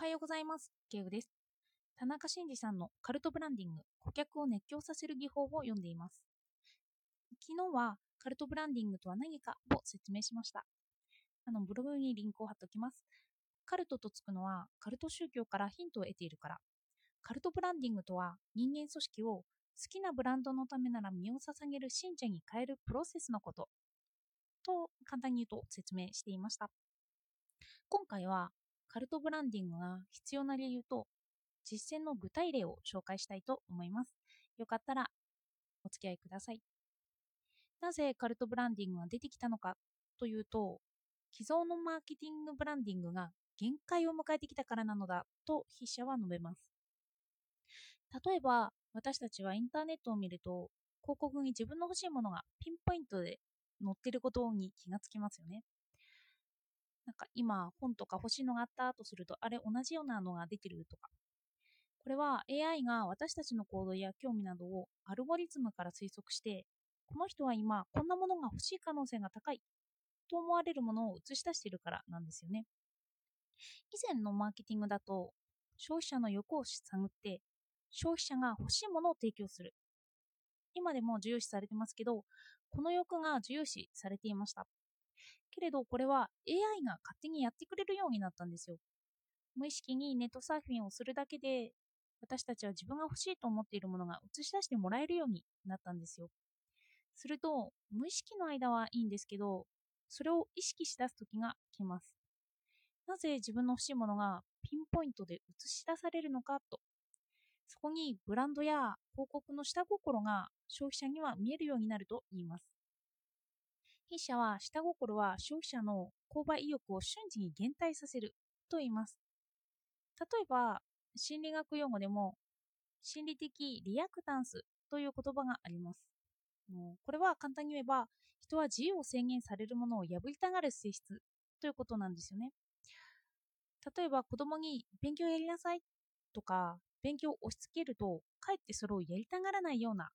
はようございます。ケウです。田中真二さんのカルトブランディング、顧客を熱狂させる技法を読んでいます。昨日はカルトブランディングとは何かを説明しました。あのブログにリンクを貼っておきます。カルトとつくのはカルト宗教からヒントを得ているから。カルトブランディングとは人間組織を好きなブランドのためなら身を捧げる信者に変えるプロセスのこと。と簡単に言うと説明していました。今回はカルトブランディングが必要な理由と実践の具体例を紹介したいと思います。よかったらお付き合いください。なぜカルトブランディングが出てきたのかというと、既存のマーケティングブランディングが限界を迎えてきたからなのだと筆者は述べます。例えば、私たちはインターネットを見ると、広告に自分の欲しいものがピンポイントで載ってることに気がつきますよね。なんか今本とか欲しいのがあったとするとあれ同じようなのが出てるとか。これは AI が私たちの行動や興味などをアルゴリズムから推測してこの人は今こんなものが欲しい可能性が高いと思われるものを映し出しているからなんですよね。以前のマーケティングだと消費者の欲を探って消費者が欲しいものを提供する。今でも重要視されてますけどこの欲が重要視されていました。けれどこれは AI が勝手にやってくれるようになったんですよ。無意識にネットサーフィンをするだけで私たちは自分が欲しいと思っているものが映し出してもらえるようになったんですよ。すると無意識の間はいいんですけどそれを意識しだす時が来ます。なぜ自分の欲しいものがピンポイントで映し出されるのかと。そこにブランドや広告の下心が消費者には見えるようになると言います。筆者は下心は消費者の購買意欲を瞬時に減退させると言います。例えば、心理学用語でも心理的リアクタンスという言葉があります。これは簡単に言えば、人は自由を制限されるものを破りたがる性質ということなんですよね。例えば子供に勉強やりなさいとか勉強を押し付けるとかえってそれをやりたがらないような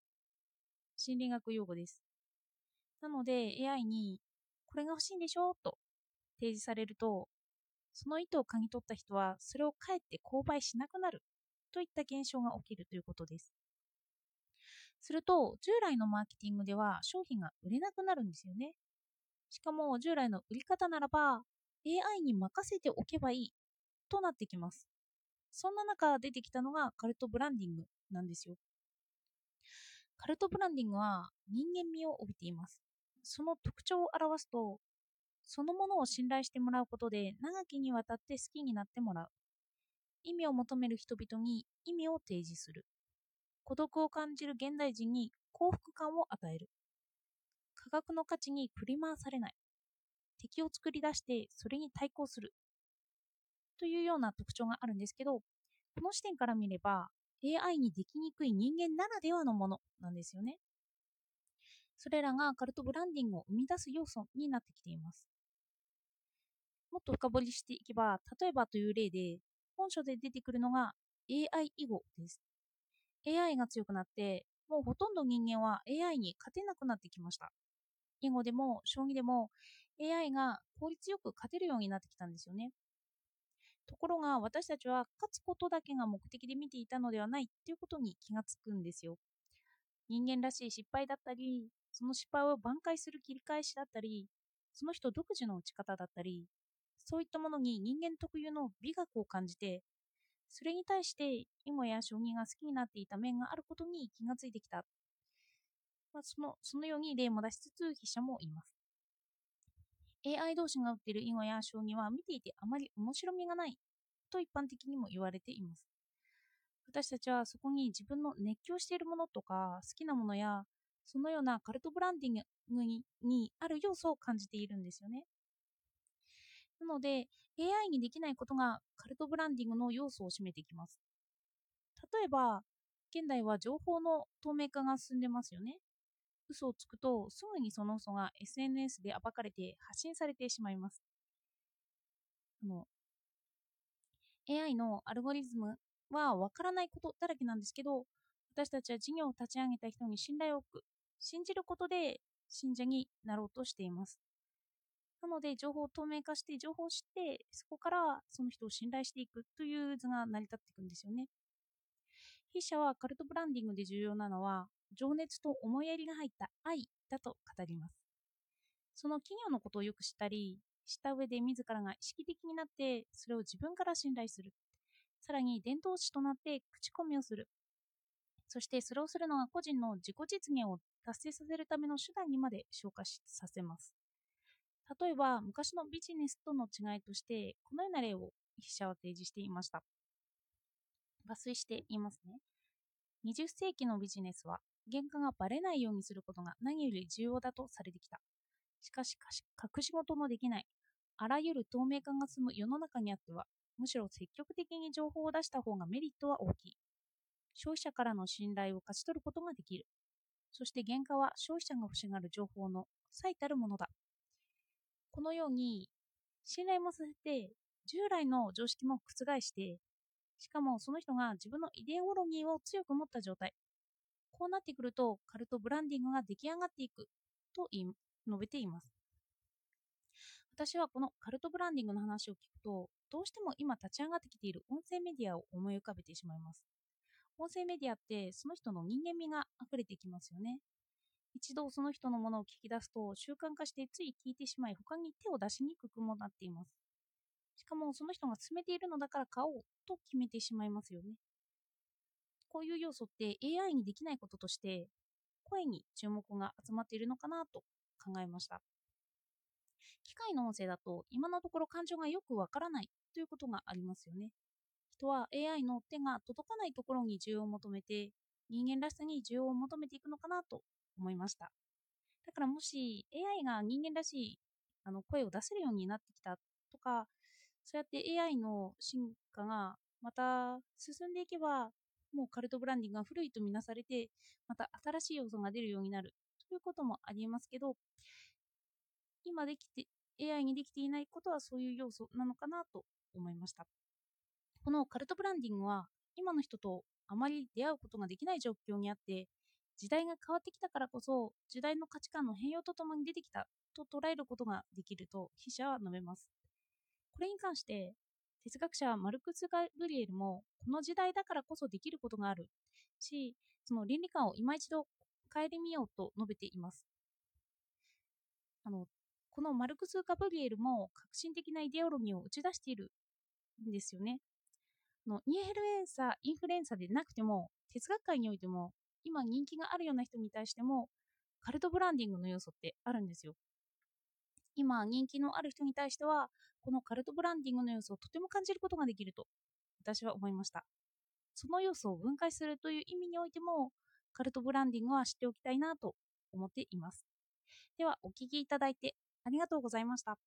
心理学用語です。なので AI にこれが欲しいんでしょ？と提示されるとその意図を嗅ぎ取った人はそれをかえって購買しなくなるといった現象が起きるということです。すると従来のマーケティングでは商品が売れなくなるんですよね。しかも従来の売り方ならば AI に任せておけばいいとなってきます。そんな中出てきたのがカルトブランディングなんですよ。カルトブランディングは人間味を帯びています。その特徴を表すと、そのものを信頼してもらうことで長きにわたって好きになってもらう。意味を求める人々に意味を提示する。孤独を感じる現代人に幸福感を与える。価格の価値に振り回されない。敵を作り出してそれに対抗する。というような特徴があるんですけど、この視点から見れば AI にできにくい人間ならではのものなんですよね。それらがカルトブランディングを生み出す要素になってきています。もっと深掘りしていけば、例えばという例で、本書で出てくるのが AI 囲碁です。AI が強くなって、もうほとんど人間は AI に勝てなくなってきました。囲碁でも将棋でも AI が効率よく勝てるようになってきたんですよね。ところが私たちは勝つことだけが目的で見ていたのではないということに気がつくんですよ。人間らしい失敗だったり、その失敗を挽回する切り返しだったり、その人独自の打ち方だったり、そういったものに人間特有の美学を感じて、それに対して囲碁や将棋が好きになっていた面があることに気がついてきた。まあ、そのそのように例も出しつつ筆者もいます。AI 同士が打っている囲碁や将棋は見ていてあまり面白みがないと一般的にも言われています。私たちはそこに自分の熱狂しているものとか好きなものやそのようなカルトブランディングにある要素を感じているんですよね。なので AI にできないことがカルトブランディングの要素を占めていきます。例えば現代は情報の透明化が進んでますよね。嘘をつくとすぐにその嘘が SNS で暴かれて発信されてしまいます。あの AI のアルゴリズムはわからないことだらけなんですけど私たちは事業を立ち上げた人に信頼を置く信じることで信者になろうとしていますなので、情報を透明化して、情報を知って、そこからその人を信頼していくという図が成り立っていくんですよね。筆者はカルトブランディングで重要なのは、情熱と思いやりが入った愛だと語ります。その企業のことをよく知ったり、した上で自らが意識的になって、それを自分から信頼する。さらに伝統師となって口コミをする。そしてそれをするのが個人の自己実現を達成させるための手段にまで消化させます。例えば、昔のビジネスとの違いとして、このような例を筆者は提示していました。抜粋して言いますね。20世紀のビジネスは、原価がバレないようにすることが何より重要だとされてきた。しかし、隠し事のできない、あらゆる透明感が住む世の中にあっては、むしろ積極的に情報を出した方がメリットは大きい。消費者からの信頼を勝ち取ることができる。そして原価は消費者が欲しがる情報の最たるものだ。このように、信頼もさせて、従来の常識も覆して、しかもその人が自分のイデオロギーを強く持った状態。こうなってくると、カルトブランディングが出来上がっていくと述べています。私はこのカルトブランディングの話を聞くと、どうしても今立ち上がってきている音声メディアを思い浮かべてしまいます。音声メディアってその人の人間味が溢れてきますよね。一度その人のものを聞き出すと習慣化してつい聞いてしまい他に手を出しにくくもなっています。しかもその人が進めているのだから買おうと決めてしまいますよね。こういう要素って AI にできないこととして声に注目が集まっているのかなと考えました。機械の音声だと今のところ感情がよくわからないということがありますよね。人は AI の手が届かないところに需要を求めて人間らしさに需要を求めていくのかなと思いました。だからもし AI が人間らしいあの声を出せるようになってきたとか、そうやって AI の進化がまた進んでいけば、もうカルトブランディングが古いとみなされて、また新しい要素が出るようになるということもありえますけど、今できて、AI にできていないことはそういう要素なのかなと思いました。このカルトブランディングは今の人とあまり出会うことができない状況にあって時代が変わってきたからこそ時代の価値観の変容とともに出てきたと捉えることができると筆者は述べます。これに関して哲学者マルクス・ガブリエルもこの時代だからこそできることがあるしその倫理観を今一度顧みようと述べています。あのこのマルクス・ガブリエルも革新的なイデオロギーを打ち出しているんですよね。のインフルエンサー、インフルエンサーでなくても、哲学界においても、今人気があるような人に対しても、カルトブランディングの要素ってあるんですよ。今人気のある人に対しては、このカルトブランディングの要素をとても感じることができると、私は思いました。その要素を分解するという意味においても、カルトブランディングは知っておきたいなと思っています。では、お聴きいただいてありがとうございました。